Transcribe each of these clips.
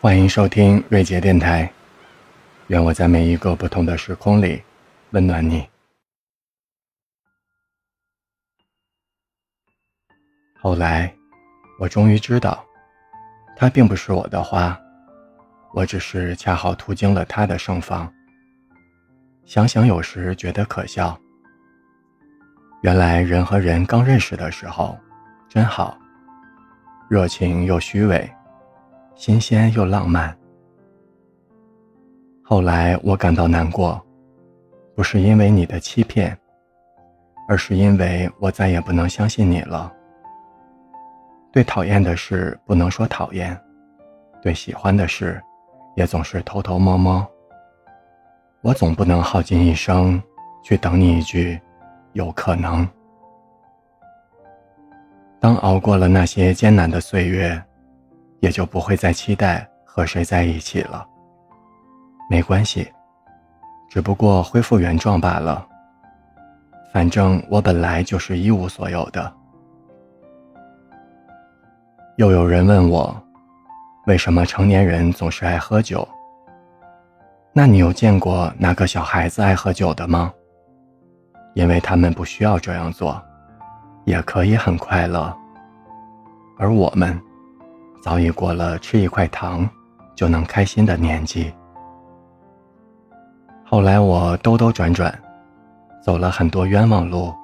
欢迎收听瑞杰电台，愿我在每一个不同的时空里温暖你。后来，我终于知道，它并不是我的花，我只是恰好途经了它的盛放。想想有时觉得可笑。原来人和人刚认识的时候，真好，热情又虚伪，新鲜又浪漫。后来我感到难过，不是因为你的欺骗，而是因为我再也不能相信你了。对讨厌的事不能说讨厌，对喜欢的事，也总是偷偷摸摸。我总不能耗尽一生去等你一句“有可能”。当熬过了那些艰难的岁月，也就不会再期待和谁在一起了。没关系，只不过恢复原状罢了。反正我本来就是一无所有的。又有人问我，为什么成年人总是爱喝酒？那你有见过哪个小孩子爱喝酒的吗？因为他们不需要这样做，也可以很快乐。而我们，早已过了吃一块糖就能开心的年纪。后来我兜兜转转，走了很多冤枉路，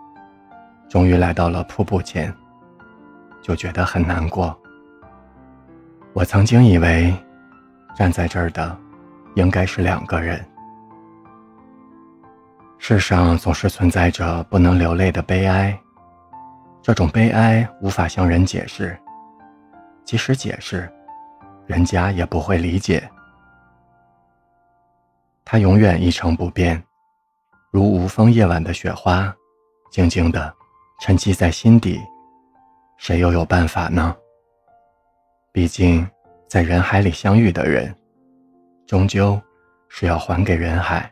终于来到了瀑布前，就觉得很难过。我曾经以为，站在这儿的，应该是两个人。世上总是存在着不能流泪的悲哀，这种悲哀无法向人解释，即使解释，人家也不会理解。它永远一成不变，如无风夜晚的雪花，静静的沉积在心底，谁又有办法呢？毕竟，在人海里相遇的人，终究是要还给人海。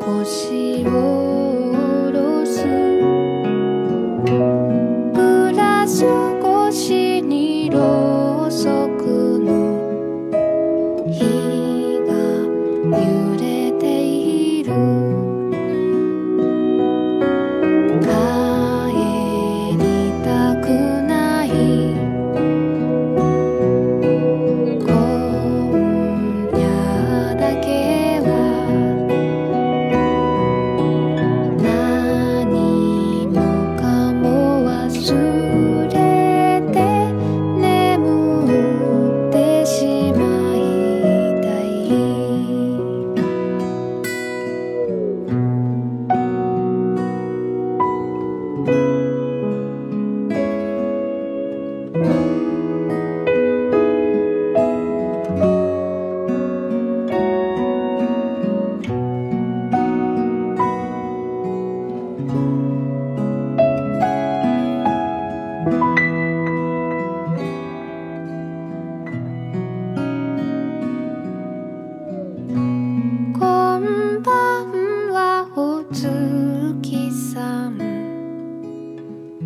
こしをろすぶラス越しにろうそく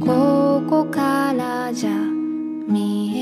ここからじゃ見え